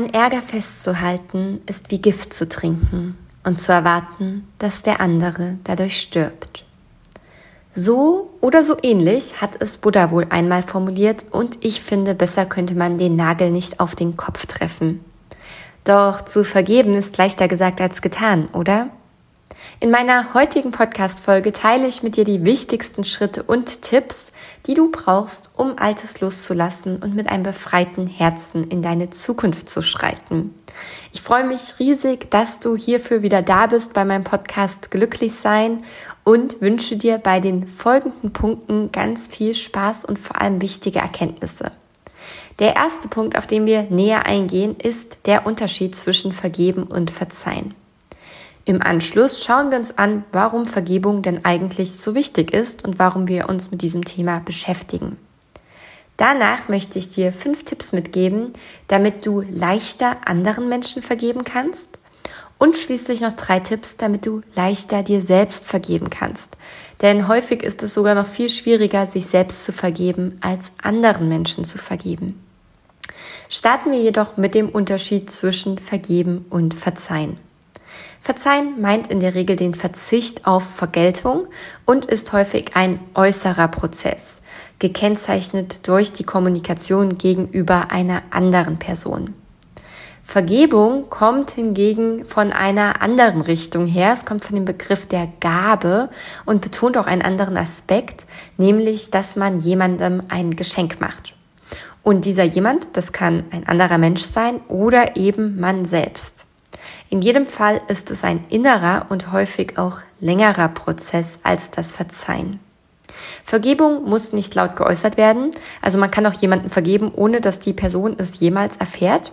An Ärger festzuhalten ist wie Gift zu trinken und zu erwarten, dass der andere dadurch stirbt. So oder so ähnlich hat es Buddha wohl einmal formuliert und ich finde, besser könnte man den Nagel nicht auf den Kopf treffen. Doch zu vergeben ist leichter gesagt als getan, oder? In meiner heutigen Podcast-Folge teile ich mit dir die wichtigsten Schritte und Tipps, die du brauchst, um Altes loszulassen und mit einem befreiten Herzen in deine Zukunft zu schreiten. Ich freue mich riesig, dass du hierfür wieder da bist bei meinem Podcast Glücklich sein und wünsche dir bei den folgenden Punkten ganz viel Spaß und vor allem wichtige Erkenntnisse. Der erste Punkt, auf den wir näher eingehen, ist der Unterschied zwischen Vergeben und Verzeihen. Im Anschluss schauen wir uns an, warum Vergebung denn eigentlich so wichtig ist und warum wir uns mit diesem Thema beschäftigen. Danach möchte ich dir fünf Tipps mitgeben, damit du leichter anderen Menschen vergeben kannst. Und schließlich noch drei Tipps, damit du leichter dir selbst vergeben kannst. Denn häufig ist es sogar noch viel schwieriger, sich selbst zu vergeben, als anderen Menschen zu vergeben. Starten wir jedoch mit dem Unterschied zwischen vergeben und verzeihen. Verzeihen meint in der Regel den Verzicht auf Vergeltung und ist häufig ein äußerer Prozess, gekennzeichnet durch die Kommunikation gegenüber einer anderen Person. Vergebung kommt hingegen von einer anderen Richtung her. Es kommt von dem Begriff der Gabe und betont auch einen anderen Aspekt, nämlich, dass man jemandem ein Geschenk macht. Und dieser jemand, das kann ein anderer Mensch sein oder eben man selbst. In jedem Fall ist es ein innerer und häufig auch längerer Prozess als das Verzeihen. Vergebung muss nicht laut geäußert werden, also man kann auch jemanden vergeben, ohne dass die Person es jemals erfährt.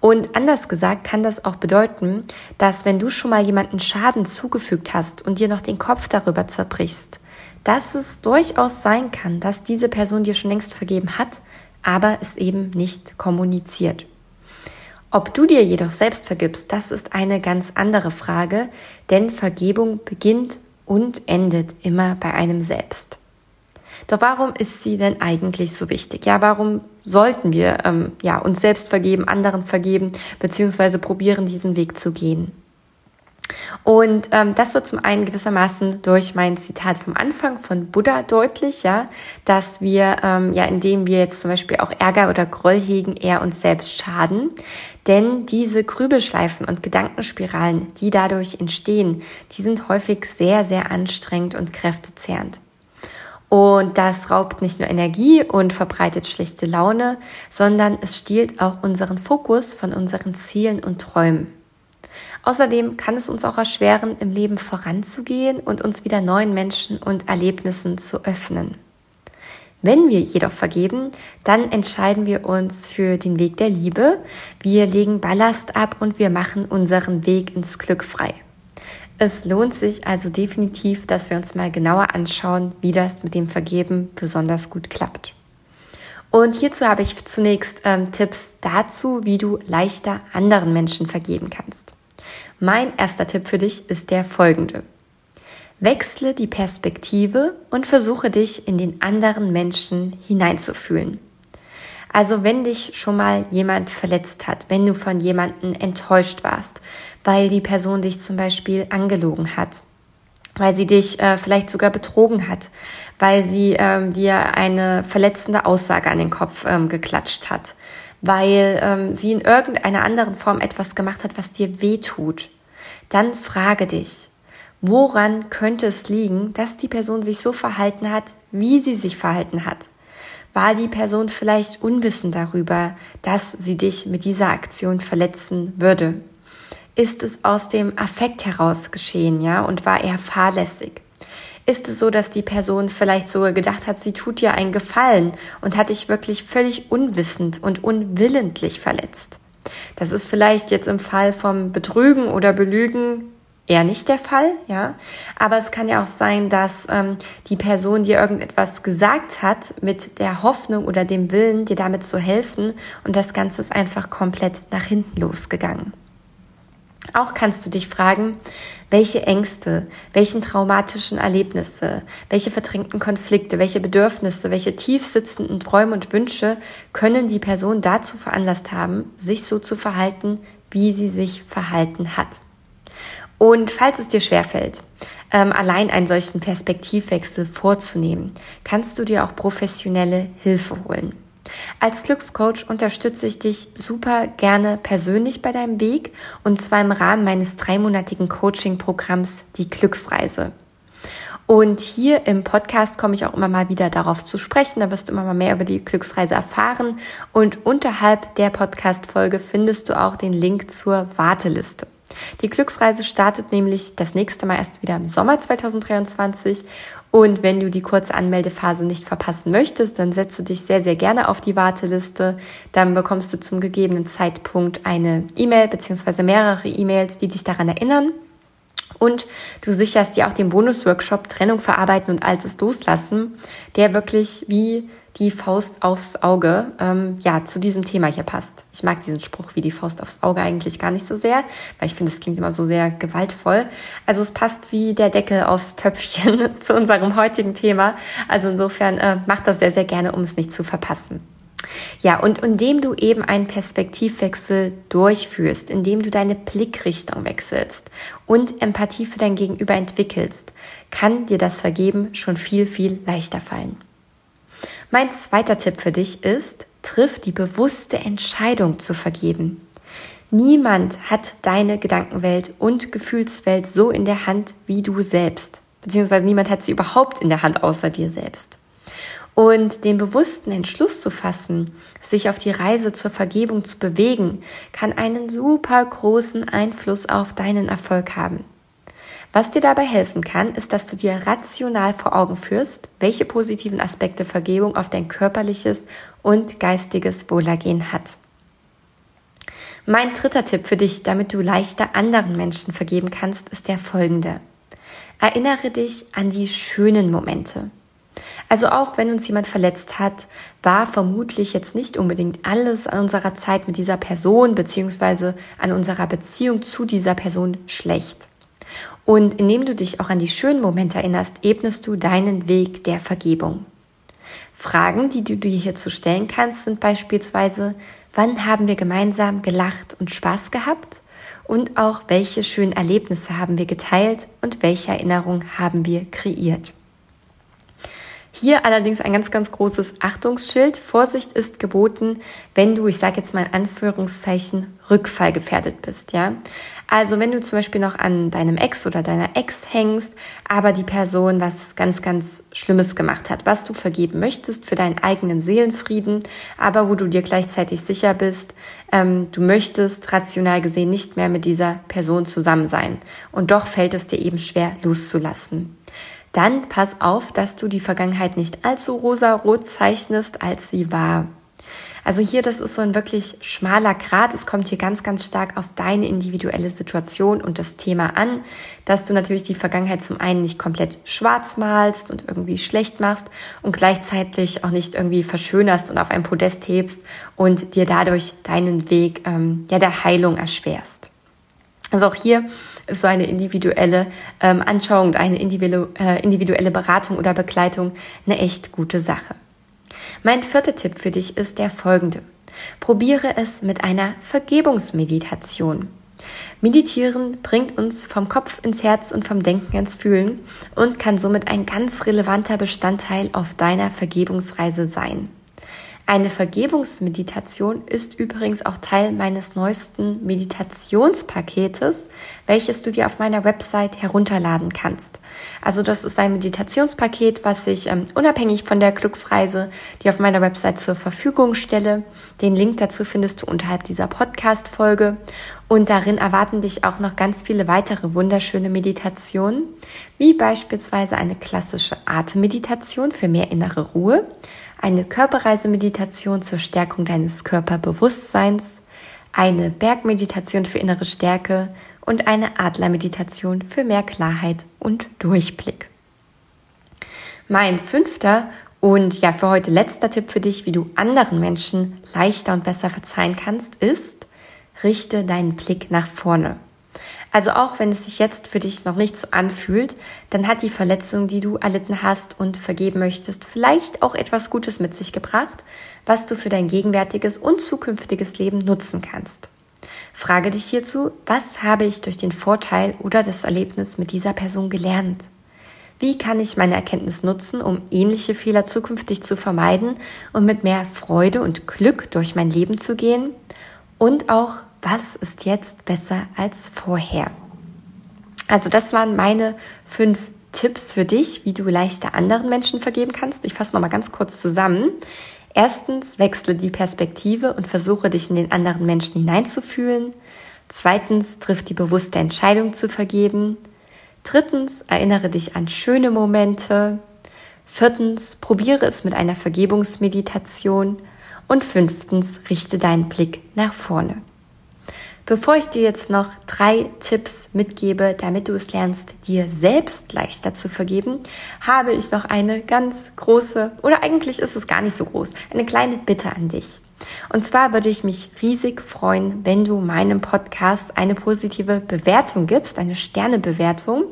Und anders gesagt kann das auch bedeuten, dass wenn du schon mal jemanden Schaden zugefügt hast und dir noch den Kopf darüber zerbrichst, dass es durchaus sein kann, dass diese Person dir schon längst vergeben hat, aber es eben nicht kommuniziert. Ob du dir jedoch selbst vergibst, das ist eine ganz andere Frage, denn Vergebung beginnt und endet immer bei einem selbst. Doch warum ist sie denn eigentlich so wichtig? Ja, warum sollten wir ähm, ja uns selbst vergeben, anderen vergeben, beziehungsweise probieren, diesen Weg zu gehen? Und ähm, das wird zum einen gewissermaßen durch mein Zitat vom Anfang von Buddha deutlich, ja, dass wir, ähm, ja, indem wir jetzt zum Beispiel auch Ärger oder Groll hegen, eher uns selbst schaden. Denn diese Grübelschleifen und Gedankenspiralen, die dadurch entstehen, die sind häufig sehr, sehr anstrengend und kräftezehrend. Und das raubt nicht nur Energie und verbreitet schlechte Laune, sondern es stiehlt auch unseren Fokus von unseren Zielen und Träumen. Außerdem kann es uns auch erschweren, im Leben voranzugehen und uns wieder neuen Menschen und Erlebnissen zu öffnen. Wenn wir jedoch vergeben, dann entscheiden wir uns für den Weg der Liebe. Wir legen Ballast ab und wir machen unseren Weg ins Glück frei. Es lohnt sich also definitiv, dass wir uns mal genauer anschauen, wie das mit dem Vergeben besonders gut klappt. Und hierzu habe ich zunächst ähm, Tipps dazu, wie du leichter anderen Menschen vergeben kannst. Mein erster Tipp für dich ist der folgende. Wechsle die Perspektive und versuche dich in den anderen Menschen hineinzufühlen. Also wenn dich schon mal jemand verletzt hat, wenn du von jemandem enttäuscht warst, weil die Person dich zum Beispiel angelogen hat, weil sie dich äh, vielleicht sogar betrogen hat, weil sie ähm, dir eine verletzende Aussage an den Kopf ähm, geklatscht hat, weil ähm, sie in irgendeiner anderen Form etwas gemacht hat, was dir weh tut, dann frage dich, woran könnte es liegen, dass die Person sich so verhalten hat, wie sie sich verhalten hat? War die Person vielleicht unwissend darüber, dass sie dich mit dieser Aktion verletzen würde? Ist es aus dem Affekt heraus geschehen, ja, und war eher fahrlässig? Ist es so, dass die Person vielleicht sogar gedacht hat, sie tut dir einen Gefallen und hat dich wirklich völlig unwissend und unwillentlich verletzt? Das ist vielleicht jetzt im Fall vom Betrügen oder Belügen eher nicht der Fall, ja. Aber es kann ja auch sein, dass ähm, die Person dir irgendetwas gesagt hat mit der Hoffnung oder dem Willen, dir damit zu helfen und das Ganze ist einfach komplett nach hinten losgegangen. Auch kannst du dich fragen, welche Ängste, welchen traumatischen Erlebnisse, welche verdrängten Konflikte, welche Bedürfnisse, welche tiefsitzenden Träume und Wünsche können die Person dazu veranlasst haben, sich so zu verhalten, wie sie sich verhalten hat. Und falls es dir schwerfällt, ähm, allein einen solchen Perspektivwechsel vorzunehmen, kannst du dir auch professionelle Hilfe holen. Als Glückscoach unterstütze ich dich super gerne persönlich bei deinem Weg und zwar im Rahmen meines dreimonatigen Coaching-Programms Die Glücksreise. Und hier im Podcast komme ich auch immer mal wieder darauf zu sprechen. Da wirst du immer mal mehr über die Glücksreise erfahren. Und unterhalb der Podcast-Folge findest du auch den Link zur Warteliste. Die Glücksreise startet nämlich das nächste Mal erst wieder im Sommer 2023. Und wenn du die kurze Anmeldephase nicht verpassen möchtest, dann setze dich sehr, sehr gerne auf die Warteliste. Dann bekommst du zum gegebenen Zeitpunkt eine E-Mail beziehungsweise mehrere E-Mails, die dich daran erinnern. Und du sicherst dir auch den Bonus-Workshop Trennung verarbeiten und altes loslassen, der wirklich wie die Faust aufs Auge ähm, ja zu diesem Thema hier passt. Ich mag diesen Spruch wie die Faust aufs Auge eigentlich gar nicht so sehr, weil ich finde, es klingt immer so sehr gewaltvoll. Also es passt wie der Deckel aufs Töpfchen zu unserem heutigen Thema. Also insofern äh, mach das sehr, sehr gerne, um es nicht zu verpassen. Ja, und indem du eben einen Perspektivwechsel durchführst, indem du deine Blickrichtung wechselst und Empathie für dein Gegenüber entwickelst, kann dir das Vergeben schon viel, viel leichter fallen. Mein zweiter Tipp für dich ist, triff die bewusste Entscheidung zu vergeben. Niemand hat deine Gedankenwelt und Gefühlswelt so in der Hand wie du selbst. Beziehungsweise niemand hat sie überhaupt in der Hand außer dir selbst. Und den bewussten Entschluss zu fassen, sich auf die Reise zur Vergebung zu bewegen, kann einen super großen Einfluss auf deinen Erfolg haben. Was dir dabei helfen kann, ist, dass du dir rational vor Augen führst, welche positiven Aspekte Vergebung auf dein körperliches und geistiges Wohlergehen hat. Mein dritter Tipp für dich, damit du leichter anderen Menschen vergeben kannst, ist der folgende. Erinnere dich an die schönen Momente. Also auch wenn uns jemand verletzt hat, war vermutlich jetzt nicht unbedingt alles an unserer Zeit mit dieser Person beziehungsweise an unserer Beziehung zu dieser Person schlecht. Und indem du dich auch an die schönen Momente erinnerst, ebnest du deinen Weg der Vergebung. Fragen, die du dir hierzu stellen kannst, sind beispielsweise, wann haben wir gemeinsam gelacht und Spaß gehabt? Und auch, welche schönen Erlebnisse haben wir geteilt und welche Erinnerungen haben wir kreiert? Hier allerdings ein ganz, ganz großes Achtungsschild. Vorsicht ist geboten, wenn du, ich sage jetzt mal in Anführungszeichen, rückfallgefährdet bist, ja. Also wenn du zum Beispiel noch an deinem Ex oder deiner Ex hängst, aber die Person was ganz, ganz Schlimmes gemacht hat, was du vergeben möchtest für deinen eigenen Seelenfrieden, aber wo du dir gleichzeitig sicher bist, ähm, du möchtest rational gesehen nicht mehr mit dieser Person zusammen sein. Und doch fällt es dir eben schwer loszulassen dann pass auf, dass du die Vergangenheit nicht allzu rosa-rot zeichnest, als sie war. Also hier, das ist so ein wirklich schmaler Grad. Es kommt hier ganz, ganz stark auf deine individuelle Situation und das Thema an, dass du natürlich die Vergangenheit zum einen nicht komplett schwarz malst und irgendwie schlecht machst und gleichzeitig auch nicht irgendwie verschönerst und auf ein Podest hebst und dir dadurch deinen Weg ähm, ja der Heilung erschwerst. Also auch hier so eine individuelle ähm, Anschauung, eine individuelle, äh, individuelle Beratung oder Begleitung eine echt gute Sache. Mein vierter Tipp für dich ist der folgende. Probiere es mit einer Vergebungsmeditation. Meditieren bringt uns vom Kopf ins Herz und vom Denken ins Fühlen und kann somit ein ganz relevanter Bestandteil auf deiner Vergebungsreise sein. Eine Vergebungsmeditation ist übrigens auch Teil meines neuesten Meditationspaketes, welches du dir auf meiner Website herunterladen kannst. Also das ist ein Meditationspaket, was ich ähm, unabhängig von der Glücksreise dir auf meiner Website zur Verfügung stelle. Den Link dazu findest du unterhalb dieser Podcast-Folge. Und darin erwarten dich auch noch ganz viele weitere wunderschöne Meditationen, wie beispielsweise eine klassische Atemmeditation für mehr innere Ruhe, eine Körperreisemeditation zur Stärkung deines Körperbewusstseins, eine Bergmeditation für innere Stärke und eine Adlermeditation für mehr Klarheit und Durchblick. Mein fünfter und ja für heute letzter Tipp für dich, wie du anderen Menschen leichter und besser verzeihen kannst, ist, richte deinen Blick nach vorne. Also auch wenn es sich jetzt für dich noch nicht so anfühlt, dann hat die Verletzung, die du erlitten hast und vergeben möchtest, vielleicht auch etwas Gutes mit sich gebracht, was du für dein gegenwärtiges und zukünftiges Leben nutzen kannst. Frage dich hierzu, was habe ich durch den Vorteil oder das Erlebnis mit dieser Person gelernt? Wie kann ich meine Erkenntnis nutzen, um ähnliche Fehler zukünftig zu vermeiden und mit mehr Freude und Glück durch mein Leben zu gehen? Und auch, was ist jetzt besser als vorher? Also das waren meine fünf Tipps für dich, wie du leichter anderen Menschen vergeben kannst. Ich fasse nochmal ganz kurz zusammen. Erstens, wechsle die Perspektive und versuche dich in den anderen Menschen hineinzufühlen. Zweitens, triff die bewusste Entscheidung zu vergeben. Drittens, erinnere dich an schöne Momente. Viertens, probiere es mit einer Vergebungsmeditation. Und fünftens, richte deinen Blick nach vorne. Bevor ich dir jetzt noch drei Tipps mitgebe, damit du es lernst, dir selbst leichter zu vergeben, habe ich noch eine ganz große, oder eigentlich ist es gar nicht so groß, eine kleine Bitte an dich. Und zwar würde ich mich riesig freuen, wenn du meinem Podcast eine positive Bewertung gibst, eine Sternebewertung.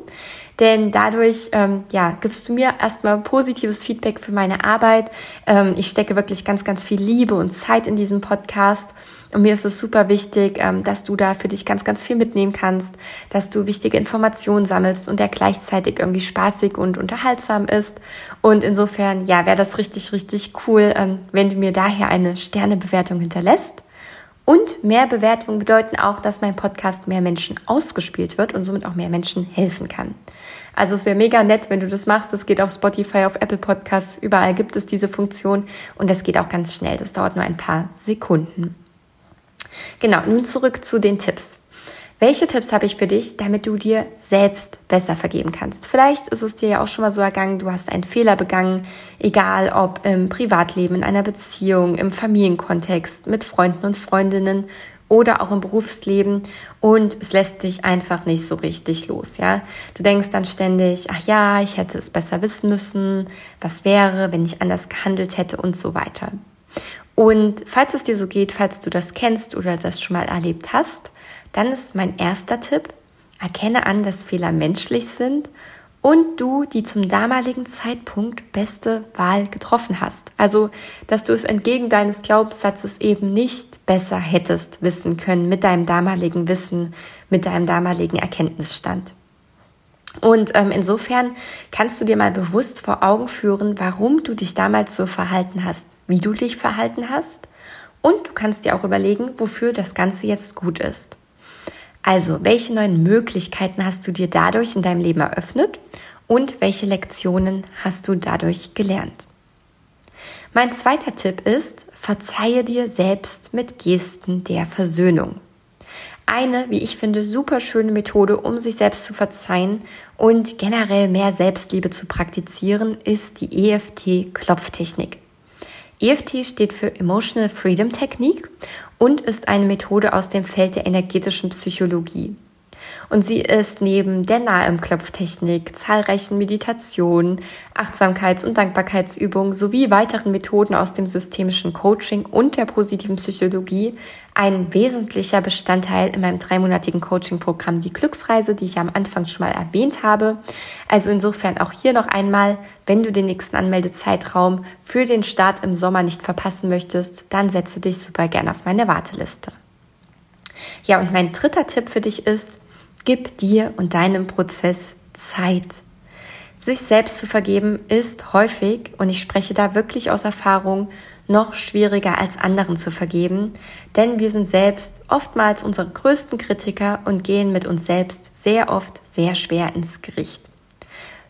Denn dadurch ähm, ja, gibst du mir erstmal positives Feedback für meine Arbeit. Ähm, ich stecke wirklich ganz, ganz viel Liebe und Zeit in diesem Podcast. Und mir ist es super wichtig, ähm, dass du da für dich ganz, ganz viel mitnehmen kannst, dass du wichtige Informationen sammelst und der gleichzeitig irgendwie spaßig und unterhaltsam ist. Und insofern, ja, wäre das richtig, richtig cool, ähm, wenn du mir daher eine Sternebewertung hinterlässt. Und mehr Bewertungen bedeuten auch, dass mein Podcast mehr Menschen ausgespielt wird und somit auch mehr Menschen helfen kann. Also es wäre mega nett, wenn du das machst. Das geht auf Spotify, auf Apple Podcasts, überall gibt es diese Funktion und das geht auch ganz schnell. Das dauert nur ein paar Sekunden. Genau, nun zurück zu den Tipps. Welche Tipps habe ich für dich, damit du dir selbst besser vergeben kannst? Vielleicht ist es dir ja auch schon mal so ergangen, du hast einen Fehler begangen, egal ob im Privatleben, in einer Beziehung, im Familienkontext, mit Freunden und Freundinnen oder auch im Berufsleben und es lässt dich einfach nicht so richtig los, ja? Du denkst dann ständig, ach ja, ich hätte es besser wissen müssen, was wäre, wenn ich anders gehandelt hätte und so weiter. Und falls es dir so geht, falls du das kennst oder das schon mal erlebt hast, dann ist mein erster Tipp, erkenne an, dass Fehler menschlich sind und du die zum damaligen Zeitpunkt beste Wahl getroffen hast. Also, dass du es entgegen deines Glaubenssatzes eben nicht besser hättest wissen können mit deinem damaligen Wissen, mit deinem damaligen Erkenntnisstand. Und ähm, insofern kannst du dir mal bewusst vor Augen führen, warum du dich damals so verhalten hast, wie du dich verhalten hast. Und du kannst dir auch überlegen, wofür das Ganze jetzt gut ist. Also, welche neuen Möglichkeiten hast du dir dadurch in deinem Leben eröffnet und welche Lektionen hast du dadurch gelernt? Mein zweiter Tipp ist, verzeihe dir selbst mit Gesten der Versöhnung eine, wie ich finde, super schöne Methode, um sich selbst zu verzeihen und generell mehr Selbstliebe zu praktizieren, ist die EFT-Klopftechnik. EFT steht für Emotional Freedom Technique und ist eine Methode aus dem Feld der energetischen Psychologie. Und sie ist neben der Nahe im Klopftechnik, zahlreichen Meditationen, Achtsamkeits- und Dankbarkeitsübungen sowie weiteren Methoden aus dem systemischen Coaching und der positiven Psychologie ein wesentlicher Bestandteil in meinem dreimonatigen Coaching-Programm Die Glücksreise, die ich am Anfang schon mal erwähnt habe. Also insofern auch hier noch einmal, wenn du den nächsten Anmeldezeitraum für den Start im Sommer nicht verpassen möchtest, dann setze dich super gerne auf meine Warteliste. Ja, und mein dritter Tipp für dich ist, Gib dir und deinem Prozess Zeit. Sich selbst zu vergeben ist häufig, und ich spreche da wirklich aus Erfahrung, noch schwieriger als anderen zu vergeben, denn wir sind selbst oftmals unsere größten Kritiker und gehen mit uns selbst sehr oft sehr schwer ins Gericht.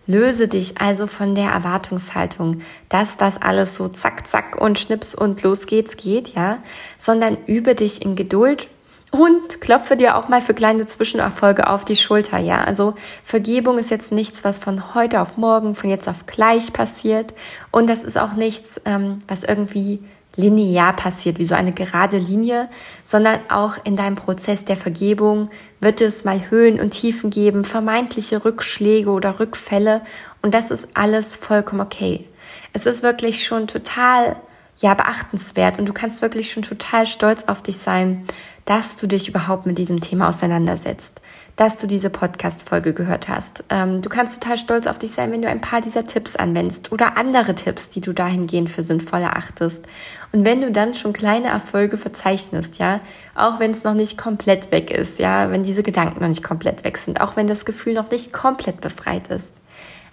Löse dich also von der Erwartungshaltung, dass das alles so zack, zack und schnips und los geht's geht, ja, sondern übe dich in Geduld Und klopfe dir auch mal für kleine Zwischenerfolge auf die Schulter, ja. Also Vergebung ist jetzt nichts, was von heute auf morgen, von jetzt auf gleich passiert. Und das ist auch nichts, ähm, was irgendwie linear passiert, wie so eine gerade Linie, sondern auch in deinem Prozess der Vergebung wird es mal Höhen und Tiefen geben, vermeintliche Rückschläge oder Rückfälle. Und das ist alles vollkommen okay. Es ist wirklich schon total ja, beachtenswert und du kannst wirklich schon total stolz auf dich sein, dass du dich überhaupt mit diesem Thema auseinandersetzt, dass du diese Podcast-Folge gehört hast. Ähm, du kannst total stolz auf dich sein, wenn du ein paar dieser Tipps anwendest oder andere Tipps, die du dahingehend für sinnvoll erachtest. Und wenn du dann schon kleine Erfolge verzeichnest, ja, auch wenn es noch nicht komplett weg ist, ja, wenn diese Gedanken noch nicht komplett weg sind, auch wenn das Gefühl noch nicht komplett befreit ist.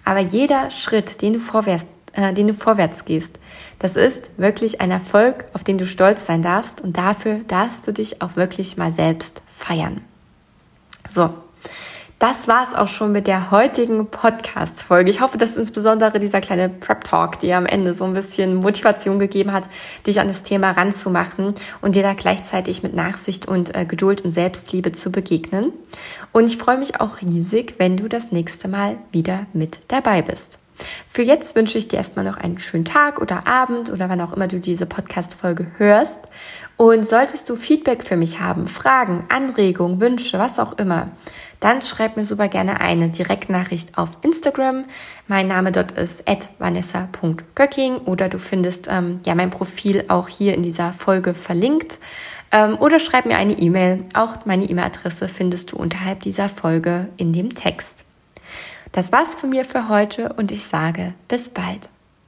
Aber jeder Schritt, den du vorwärts äh, den du vorwärts gehst. Das ist wirklich ein Erfolg, auf den du stolz sein darfst und dafür darfst du dich auch wirklich mal selbst feiern. So. Das war's auch schon mit der heutigen Podcast-Folge. Ich hoffe, dass insbesondere dieser kleine Prep-Talk dir am Ende so ein bisschen Motivation gegeben hat, dich an das Thema ranzumachen und dir da gleichzeitig mit Nachsicht und äh, Geduld und Selbstliebe zu begegnen. Und ich freue mich auch riesig, wenn du das nächste Mal wieder mit dabei bist. Für jetzt wünsche ich dir erstmal noch einen schönen Tag oder Abend oder wann auch immer du diese Podcast-Folge hörst. Und solltest du Feedback für mich haben, Fragen, Anregungen, Wünsche, was auch immer, dann schreib mir super gerne eine Direktnachricht auf Instagram. Mein Name dort ist vanessa.göcking oder du findest ähm, ja mein Profil auch hier in dieser Folge verlinkt. Ähm, oder schreib mir eine E-Mail. Auch meine E-Mail-Adresse findest du unterhalb dieser Folge in dem Text. Das war's von mir für heute und ich sage bis bald.